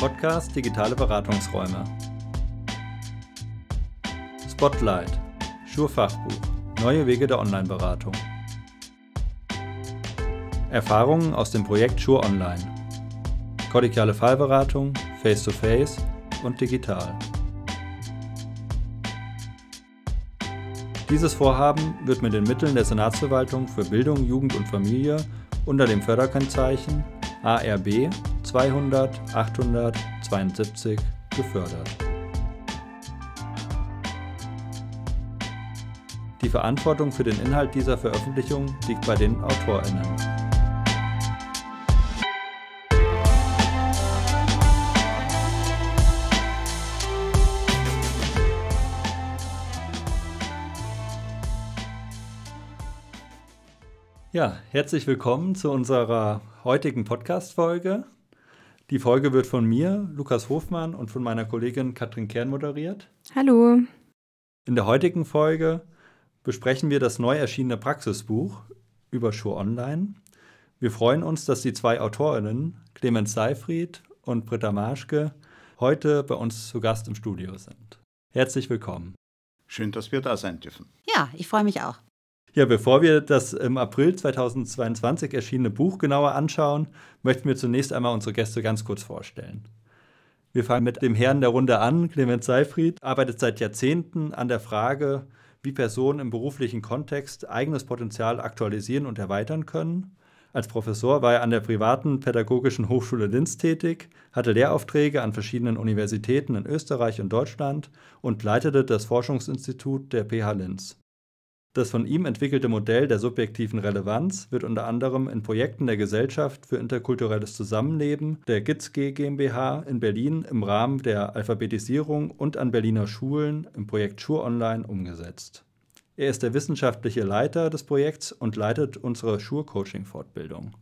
Podcast Digitale Beratungsräume. Spotlight, Schurfachbuch, neue Wege der Online-Beratung. Erfahrungen aus dem Projekt Schur Online. Kollegiale Fallberatung, Face-to-Face -face und digital. Dieses Vorhaben wird mit den Mitteln der Senatsverwaltung für Bildung, Jugend und Familie unter dem Förderkennzeichen ARB 200 872 gefördert. Die Verantwortung für den Inhalt dieser Veröffentlichung liegt bei den AutorInnen. Ja, herzlich willkommen zu unserer heutigen Podcast-Folge. Die Folge wird von mir, Lukas Hofmann, und von meiner Kollegin Katrin Kern moderiert. Hallo. In der heutigen Folge besprechen wir das neu erschienene Praxisbuch über Schur Online. Wir freuen uns, dass die zwei AutorInnen, Clemens Seifried und Britta Marschke, heute bei uns zu Gast im Studio sind. Herzlich willkommen. Schön, dass wir da sein dürfen. Ja, ich freue mich auch. Ja, bevor wir das im April 2022 erschienene Buch genauer anschauen, möchten wir zunächst einmal unsere Gäste ganz kurz vorstellen. Wir fangen mit dem Herrn der Runde an. Clemens Seifried arbeitet seit Jahrzehnten an der Frage, wie Personen im beruflichen Kontext eigenes Potenzial aktualisieren und erweitern können. Als Professor war er an der privaten Pädagogischen Hochschule Linz tätig, hatte Lehraufträge an verschiedenen Universitäten in Österreich und Deutschland und leitete das Forschungsinstitut der PH Linz. Das von ihm entwickelte Modell der subjektiven Relevanz wird unter anderem in Projekten der Gesellschaft für interkulturelles Zusammenleben der GITSG GmbH in Berlin im Rahmen der Alphabetisierung und an Berliner Schulen im Projekt Schur Online umgesetzt. Er ist der wissenschaftliche Leiter des Projekts und leitet unsere Schur-Coaching-Fortbildung.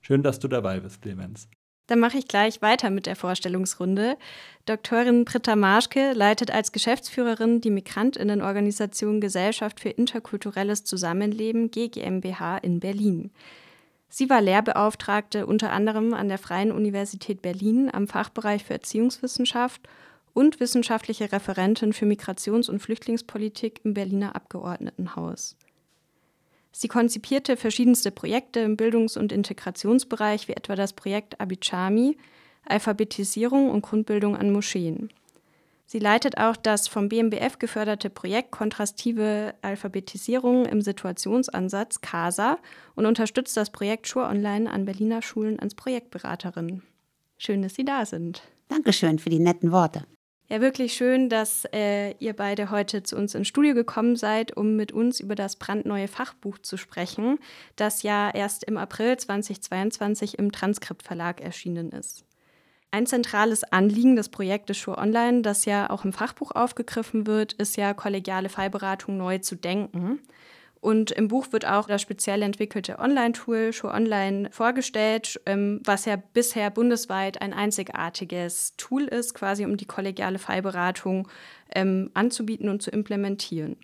Schön, dass du dabei bist, Clemens. Dann mache ich gleich weiter mit der Vorstellungsrunde. Doktorin Britta Marschke leitet als Geschäftsführerin die Migrantinnenorganisation Gesellschaft für interkulturelles Zusammenleben GmbH in Berlin. Sie war Lehrbeauftragte unter anderem an der Freien Universität Berlin am Fachbereich für Erziehungswissenschaft und wissenschaftliche Referentin für Migrations- und Flüchtlingspolitik im Berliner Abgeordnetenhaus. Sie konzipierte verschiedenste Projekte im Bildungs- und Integrationsbereich, wie etwa das Projekt Abichami, Alphabetisierung und Grundbildung an Moscheen. Sie leitet auch das vom BMBF geförderte Projekt Kontrastive Alphabetisierung im Situationsansatz CASA und unterstützt das Projekt Schur Online an Berliner Schulen als Projektberaterin. Schön, dass Sie da sind. Dankeschön für die netten Worte. Ja, wirklich schön, dass äh, ihr beide heute zu uns ins Studio gekommen seid, um mit uns über das brandneue Fachbuch zu sprechen, das ja erst im April 2022 im Transkript Verlag erschienen ist. Ein zentrales Anliegen des Projektes Schur Online, das ja auch im Fachbuch aufgegriffen wird, ist ja kollegiale Fallberatung neu zu denken. Und im Buch wird auch das speziell entwickelte Online-Tool Show Online vorgestellt, ähm, was ja bisher bundesweit ein einzigartiges Tool ist, quasi um die kollegiale Fallberatung ähm, anzubieten und zu implementieren.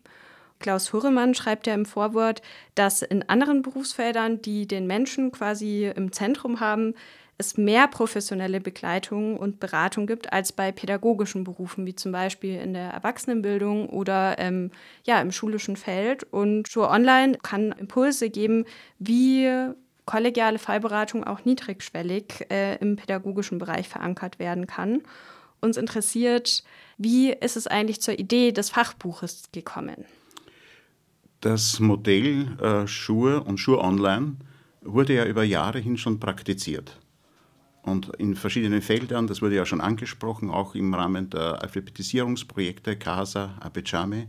Klaus Hurremann schreibt ja im Vorwort, dass in anderen Berufsfeldern, die den Menschen quasi im Zentrum haben, es mehr professionelle Begleitung und Beratung gibt als bei pädagogischen Berufen, wie zum Beispiel in der Erwachsenenbildung oder ähm, ja, im schulischen Feld. Und Schur Online kann Impulse geben, wie kollegiale Fallberatung auch niedrigschwellig äh, im pädagogischen Bereich verankert werden kann. Uns interessiert, wie ist es eigentlich zur Idee des Fachbuches gekommen? Das Modell äh, Schur und Schur Online wurde ja über Jahre hin schon praktiziert und in verschiedenen Feldern, das wurde ja schon angesprochen, auch im Rahmen der Alphabetisierungsprojekte CASA, Abechame.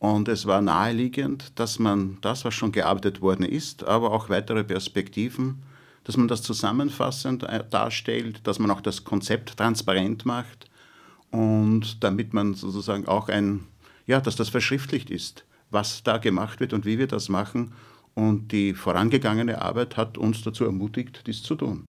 Und es war naheliegend, dass man das, was schon gearbeitet worden ist, aber auch weitere Perspektiven, dass man das zusammenfassend äh, darstellt, dass man auch das Konzept transparent macht und damit man sozusagen auch ein, ja, dass das verschriftlicht ist, was da gemacht wird und wie wir das machen. Und die vorangegangene Arbeit hat uns dazu ermutigt, dies zu tun.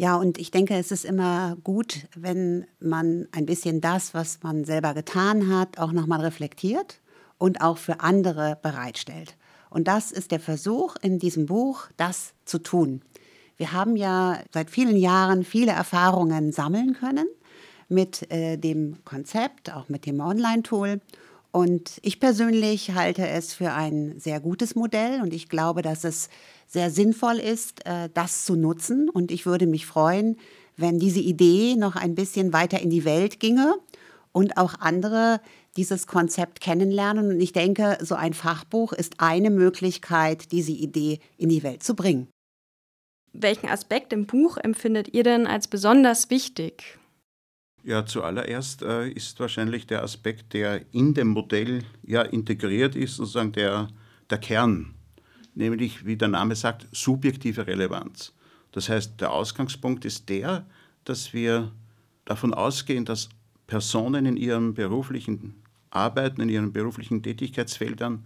Ja, und ich denke, es ist immer gut, wenn man ein bisschen das, was man selber getan hat, auch nochmal reflektiert und auch für andere bereitstellt. Und das ist der Versuch in diesem Buch, das zu tun. Wir haben ja seit vielen Jahren viele Erfahrungen sammeln können mit äh, dem Konzept, auch mit dem Online-Tool. Und ich persönlich halte es für ein sehr gutes Modell und ich glaube, dass es sehr sinnvoll ist, äh, das zu nutzen. Und ich würde mich freuen, wenn diese Idee noch ein bisschen weiter in die Welt ginge und auch andere dieses Konzept kennenlernen. Und ich denke, so ein Fachbuch ist eine Möglichkeit, diese Idee in die Welt zu bringen. Welchen Aspekt im Buch empfindet ihr denn als besonders wichtig? Ja, zuallererst äh, ist wahrscheinlich der Aspekt, der in dem Modell ja integriert ist, sozusagen der, der Kern, nämlich, wie der Name sagt, subjektive Relevanz. Das heißt, der Ausgangspunkt ist der, dass wir davon ausgehen, dass Personen in ihrem beruflichen Arbeiten, in ihren beruflichen Tätigkeitsfeldern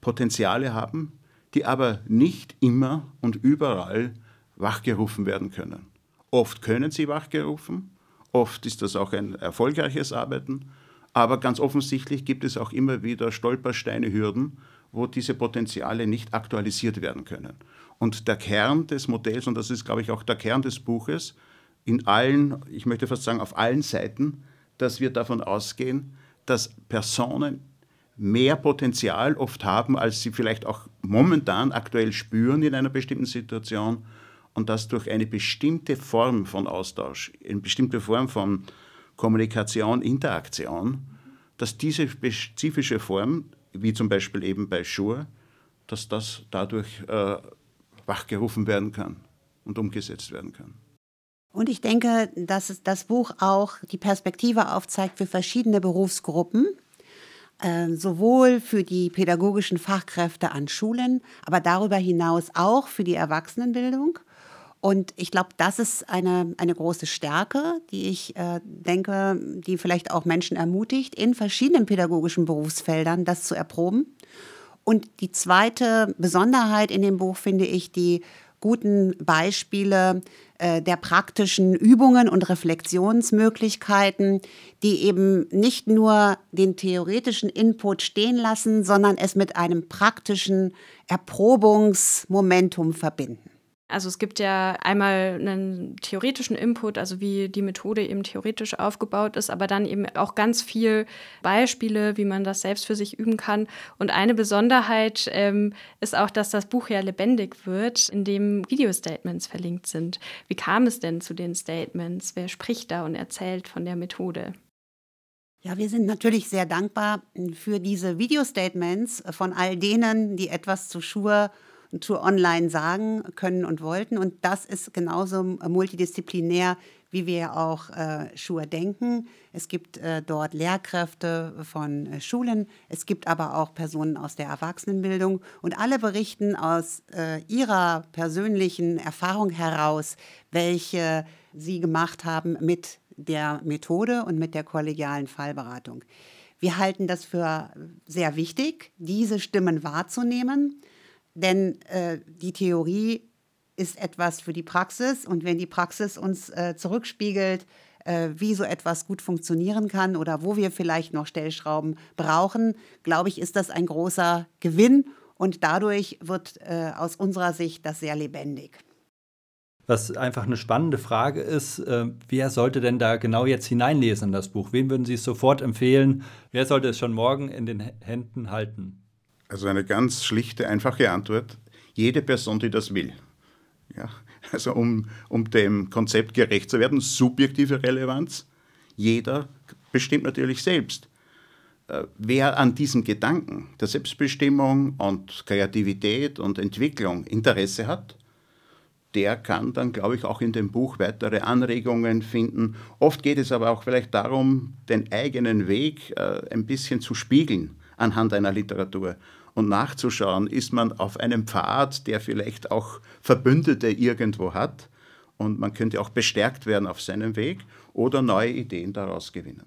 Potenziale haben, die aber nicht immer und überall wachgerufen werden können. Oft können sie wachgerufen, oft ist das auch ein erfolgreiches Arbeiten, aber ganz offensichtlich gibt es auch immer wieder Stolpersteine, Hürden, wo diese Potenziale nicht aktualisiert werden können. Und der Kern des Modells, und das ist, glaube ich, auch der Kern des Buches, in allen, ich möchte fast sagen, auf allen Seiten, dass wir davon ausgehen, dass Personen mehr Potenzial oft haben, als sie vielleicht auch momentan aktuell spüren in einer bestimmten Situation und dass durch eine bestimmte Form von Austausch, eine bestimmte Form von Kommunikation, Interaktion, dass diese spezifische Form, wie zum Beispiel eben bei Schur, dass das dadurch äh, wachgerufen werden kann und umgesetzt werden kann. Und ich denke, dass das Buch auch die Perspektive aufzeigt für verschiedene Berufsgruppen, äh, sowohl für die pädagogischen Fachkräfte an Schulen, aber darüber hinaus auch für die Erwachsenenbildung. Und ich glaube, das ist eine, eine große Stärke, die ich äh, denke, die vielleicht auch Menschen ermutigt, in verschiedenen pädagogischen Berufsfeldern das zu erproben. Und die zweite Besonderheit in dem Buch finde ich die guten Beispiele äh, der praktischen Übungen und Reflexionsmöglichkeiten, die eben nicht nur den theoretischen Input stehen lassen, sondern es mit einem praktischen Erprobungsmomentum verbinden. Also es gibt ja einmal einen theoretischen Input, also wie die Methode eben theoretisch aufgebaut ist, aber dann eben auch ganz viel Beispiele, wie man das selbst für sich üben kann. Und eine Besonderheit ähm, ist auch, dass das Buch ja lebendig wird, in dem Video-Statements verlinkt sind. Wie kam es denn zu den Statements? Wer spricht da und erzählt von der Methode? Ja, wir sind natürlich sehr dankbar für diese Video-Statements von all denen, die etwas zu Schur Tour Online sagen können und wollten. Und das ist genauso multidisziplinär, wie wir auch äh, Schur denken. Es gibt äh, dort Lehrkräfte von äh, Schulen, es gibt aber auch Personen aus der Erwachsenenbildung und alle berichten aus äh, ihrer persönlichen Erfahrung heraus, welche sie gemacht haben mit der Methode und mit der kollegialen Fallberatung. Wir halten das für sehr wichtig, diese Stimmen wahrzunehmen. Denn äh, die Theorie ist etwas für die Praxis und wenn die Praxis uns äh, zurückspiegelt, äh, wie so etwas gut funktionieren kann oder wo wir vielleicht noch Stellschrauben brauchen, glaube ich, ist das ein großer Gewinn und dadurch wird äh, aus unserer Sicht das sehr lebendig. Was einfach eine spannende Frage ist, äh, wer sollte denn da genau jetzt hineinlesen in das Buch? Wen würden Sie es sofort empfehlen? Wer sollte es schon morgen in den Händen halten? Also eine ganz schlichte, einfache Antwort. Jede Person, die das will. Ja, also um, um dem Konzept gerecht zu werden, subjektive Relevanz. Jeder bestimmt natürlich selbst. Äh, wer an diesem Gedanken der Selbstbestimmung und Kreativität und Entwicklung Interesse hat, der kann dann, glaube ich, auch in dem Buch weitere Anregungen finden. Oft geht es aber auch vielleicht darum, den eigenen Weg äh, ein bisschen zu spiegeln anhand einer Literatur und nachzuschauen, ist man auf einem Pfad, der vielleicht auch Verbündete irgendwo hat und man könnte auch bestärkt werden auf seinem Weg oder neue Ideen daraus gewinnen.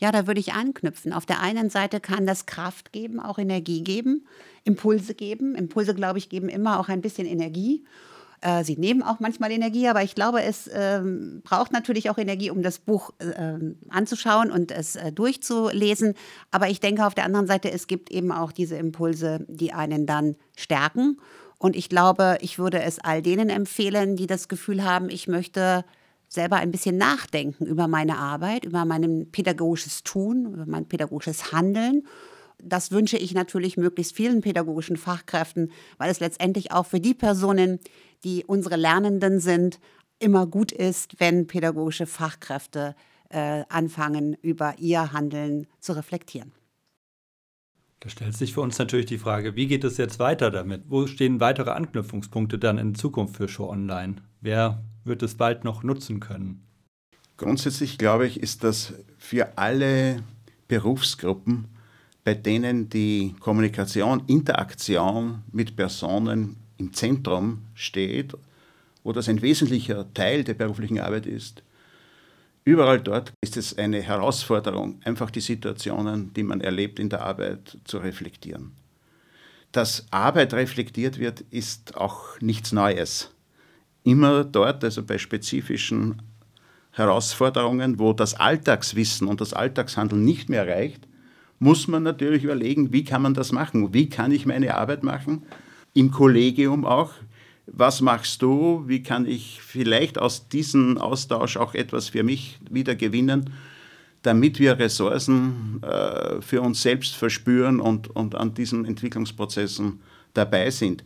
Ja, da würde ich anknüpfen. Auf der einen Seite kann das Kraft geben, auch Energie geben, Impulse geben. Impulse, glaube ich, geben immer auch ein bisschen Energie. Äh, sie nehmen auch manchmal Energie, aber ich glaube, es ähm, braucht natürlich auch Energie, um das Buch äh, anzuschauen und es äh, durchzulesen. Aber ich denke auf der anderen Seite, es gibt eben auch diese Impulse, die einen dann stärken Und ich glaube, ich würde es all denen empfehlen, die das Gefühl haben, ich möchte selber ein bisschen nachdenken über meine Arbeit, über mein pädagogisches Tun, über mein pädagogisches Handeln. Das wünsche ich natürlich möglichst vielen pädagogischen Fachkräften, weil es letztendlich auch für die Personen, die unsere Lernenden sind, immer gut ist, wenn pädagogische Fachkräfte äh, anfangen, über ihr Handeln zu reflektieren. Da stellt sich für uns natürlich die Frage, wie geht es jetzt weiter damit? Wo stehen weitere Anknüpfungspunkte dann in Zukunft für Show Online? Wer wird es bald noch nutzen können? Grundsätzlich glaube ich, ist das für alle Berufsgruppen, bei denen die Kommunikation, Interaktion mit Personen im Zentrum steht, wo das ein wesentlicher Teil der beruflichen Arbeit ist, Überall dort ist es eine Herausforderung, einfach die Situationen, die man erlebt in der Arbeit, zu reflektieren. Dass Arbeit reflektiert wird, ist auch nichts Neues. Immer dort, also bei spezifischen Herausforderungen, wo das Alltagswissen und das Alltagshandeln nicht mehr reicht, muss man natürlich überlegen, wie kann man das machen? Wie kann ich meine Arbeit machen? Im Kollegium auch, was machst du, wie kann ich vielleicht aus diesem Austausch auch etwas für mich wieder gewinnen, damit wir Ressourcen äh, für uns selbst verspüren und, und an diesen Entwicklungsprozessen dabei sind.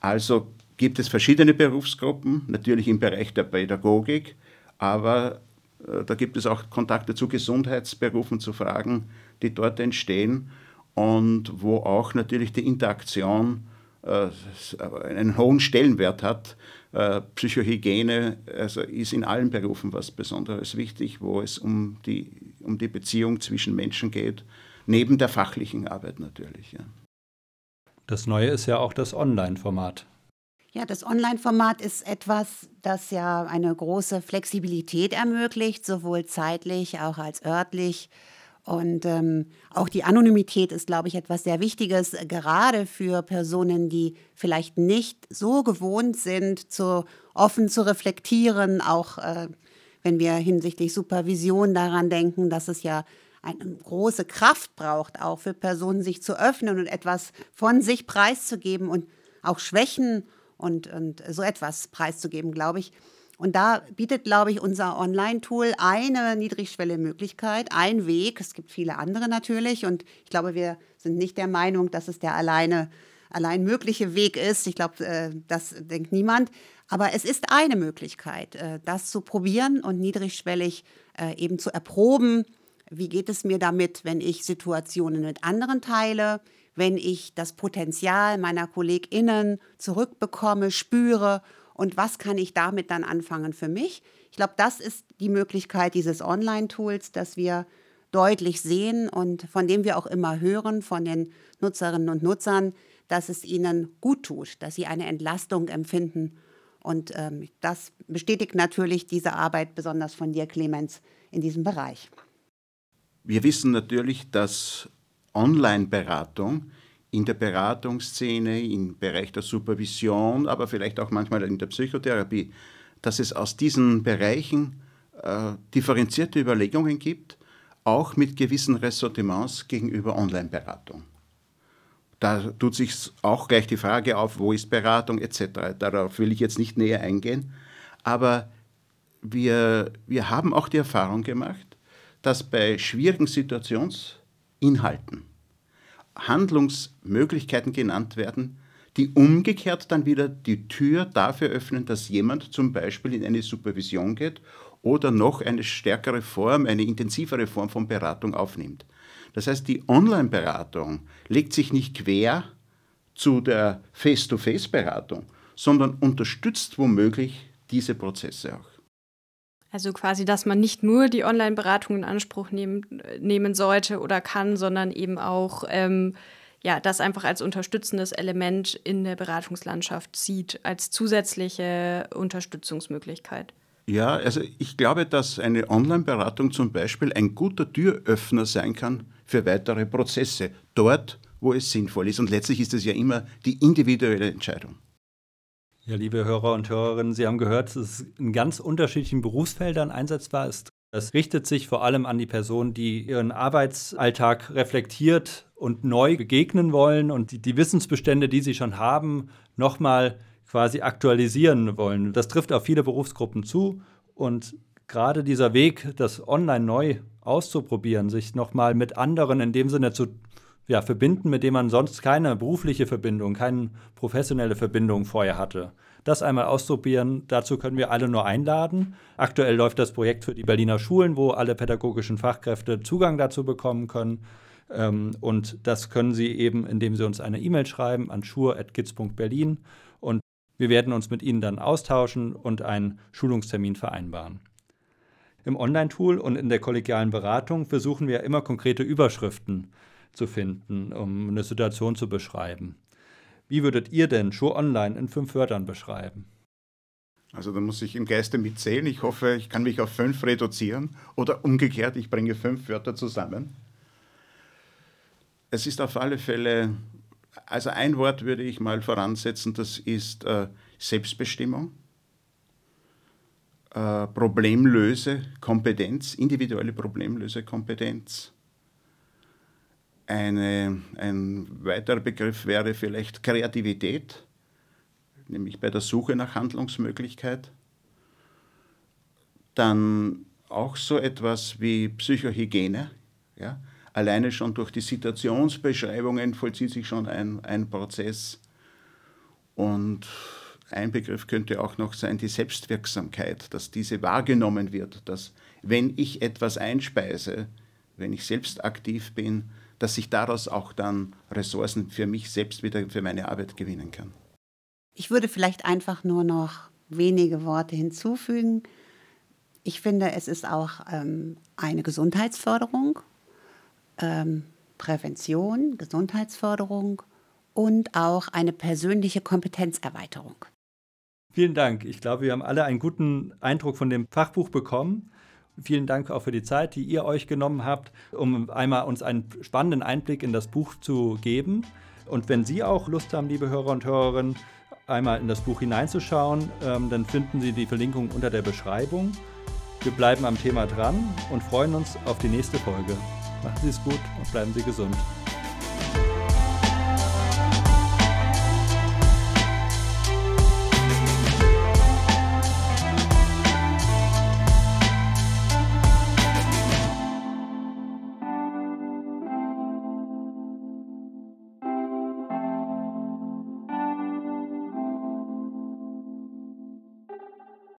Also gibt es verschiedene Berufsgruppen, natürlich im Bereich der Pädagogik, aber äh, da gibt es auch Kontakte zu Gesundheitsberufen, zu Fragen, die dort entstehen und wo auch natürlich die Interaktion einen hohen Stellenwert hat. Äh, Psychohygiene also ist in allen Berufen was Besonderes wichtig, wo es um die, um die Beziehung zwischen Menschen geht, neben der fachlichen Arbeit natürlich. Ja. Das Neue ist ja auch das Online-Format. Ja, das Online-Format ist etwas, das ja eine große Flexibilität ermöglicht, sowohl zeitlich auch als örtlich. Und ähm, auch die Anonymität ist, glaube ich, etwas sehr Wichtiges, gerade für Personen, die vielleicht nicht so gewohnt sind, zu, offen zu reflektieren, auch äh, wenn wir hinsichtlich Supervision daran denken, dass es ja eine große Kraft braucht, auch für Personen, sich zu öffnen und etwas von sich preiszugeben und auch Schwächen und, und so etwas preiszugeben, glaube ich, und da bietet, glaube ich, unser Online-Tool eine niedrigschwelle Möglichkeit, ein Weg. Es gibt viele andere natürlich. Und ich glaube, wir sind nicht der Meinung, dass es der alleine, allein mögliche Weg ist. Ich glaube, äh, das denkt niemand. Aber es ist eine Möglichkeit, äh, das zu probieren und niedrigschwellig äh, eben zu erproben. Wie geht es mir damit, wenn ich Situationen mit anderen teile? wenn ich das Potenzial meiner KollegInnen zurückbekomme, spüre und was kann ich damit dann anfangen für mich. Ich glaube, das ist die Möglichkeit dieses Online-Tools, dass wir deutlich sehen und von dem wir auch immer hören von den Nutzerinnen und Nutzern, dass es ihnen gut tut, dass sie eine Entlastung empfinden. Und ähm, das bestätigt natürlich diese Arbeit, besonders von dir, Clemens, in diesem Bereich. Wir wissen natürlich, dass Online-Beratung in der Beratungsszene, im Bereich der Supervision, aber vielleicht auch manchmal in der Psychotherapie, dass es aus diesen Bereichen äh, differenzierte Überlegungen gibt, auch mit gewissen Ressortiments gegenüber Online-Beratung. Da tut sich auch gleich die Frage auf, wo ist Beratung etc. Darauf will ich jetzt nicht näher eingehen. Aber wir, wir haben auch die Erfahrung gemacht, dass bei schwierigen Situationsinhalten Handlungsmöglichkeiten genannt werden, die umgekehrt dann wieder die Tür dafür öffnen, dass jemand zum Beispiel in eine Supervision geht oder noch eine stärkere Form, eine intensivere Form von Beratung aufnimmt. Das heißt, die Online-Beratung legt sich nicht quer zu der Face-to-Face-Beratung, sondern unterstützt womöglich diese Prozesse auch. Also quasi, dass man nicht nur die Online-Beratung in Anspruch nehmen, nehmen sollte oder kann, sondern eben auch ähm, ja, das einfach als unterstützendes Element in der Beratungslandschaft sieht, als zusätzliche Unterstützungsmöglichkeit. Ja, also ich glaube, dass eine Online-Beratung zum Beispiel ein guter Türöffner sein kann für weitere Prozesse, dort, wo es sinnvoll ist. Und letztlich ist es ja immer die individuelle Entscheidung. Ja, liebe Hörer und Hörerinnen, Sie haben gehört, dass es in ganz unterschiedlichen Berufsfeldern einsetzbar ist. Es richtet sich vor allem an die Personen, die ihren Arbeitsalltag reflektiert und neu begegnen wollen und die, die, Wissensbestände, die sie schon haben, nochmal quasi aktualisieren wollen. Das trifft auf viele Berufsgruppen zu und gerade dieser Weg, das online neu auszuprobieren, sich nochmal mit anderen in dem Sinne zu ja, verbinden, mit dem man sonst keine berufliche Verbindung, keine professionelle Verbindung vorher hatte. Das einmal ausprobieren, dazu können wir alle nur einladen. Aktuell läuft das Projekt für die Berliner Schulen, wo alle pädagogischen Fachkräfte Zugang dazu bekommen können. Ähm, und das können Sie eben, indem Sie uns eine E-Mail schreiben an schur.giz.berlin und wir werden uns mit Ihnen dann austauschen und einen Schulungstermin vereinbaren. Im Online-Tool und in der kollegialen Beratung versuchen wir immer konkrete Überschriften zu finden, um eine Situation zu beschreiben. Wie würdet ihr denn Show Online in fünf Wörtern beschreiben? Also da muss ich im Geiste mitzählen. Ich hoffe, ich kann mich auf fünf reduzieren oder umgekehrt, ich bringe fünf Wörter zusammen. Es ist auf alle Fälle, also ein Wort würde ich mal voransetzen, das ist äh, Selbstbestimmung, äh, Problemlöse, Kompetenz, individuelle Problemlöse, Kompetenz. Eine, ein weiterer Begriff wäre vielleicht Kreativität, nämlich bei der Suche nach Handlungsmöglichkeit. Dann auch so etwas wie Psychohygiene. Ja? Alleine schon durch die Situationsbeschreibungen vollzieht sich schon ein, ein Prozess. Und ein Begriff könnte auch noch sein, die Selbstwirksamkeit, dass diese wahrgenommen wird, dass wenn ich etwas einspeise, wenn ich selbst aktiv bin, dass ich daraus auch dann Ressourcen für mich selbst wieder für meine Arbeit gewinnen kann. Ich würde vielleicht einfach nur noch wenige Worte hinzufügen. Ich finde, es ist auch ähm, eine Gesundheitsförderung, ähm, Prävention, Gesundheitsförderung und auch eine persönliche Kompetenzerweiterung. Vielen Dank. Ich glaube, wir haben alle einen guten Eindruck von dem Fachbuch bekommen. Vielen Dank auch für die Zeit, die ihr euch genommen habt, um einmal uns einen spannenden Einblick in das Buch zu geben. Und wenn Sie auch Lust haben, liebe Hörer und Hörerinnen, einmal in das Buch hineinzuschauen, ähm, dann finden Sie die Verlinkung unter der Beschreibung. Wir bleiben am Thema dran und freuen uns auf die nächste Folge. Machen Sie es gut und bleiben Sie gesund.